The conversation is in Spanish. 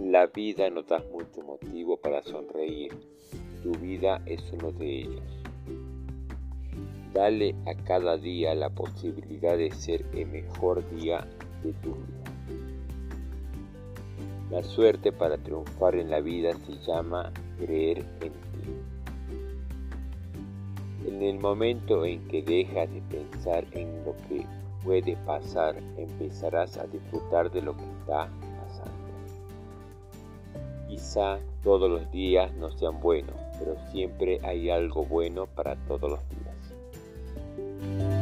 la vida nos da mucho motivo para sonreír. Tu vida es uno de ellos. Dale a cada día la posibilidad de ser el mejor día de tu vida. La suerte para triunfar en la vida se llama creer en ti. En el momento en que dejas de pensar en lo que puede pasar, empezarás a disfrutar de lo que está. Quizá todos los días no sean buenos, pero siempre hay algo bueno para todos los días.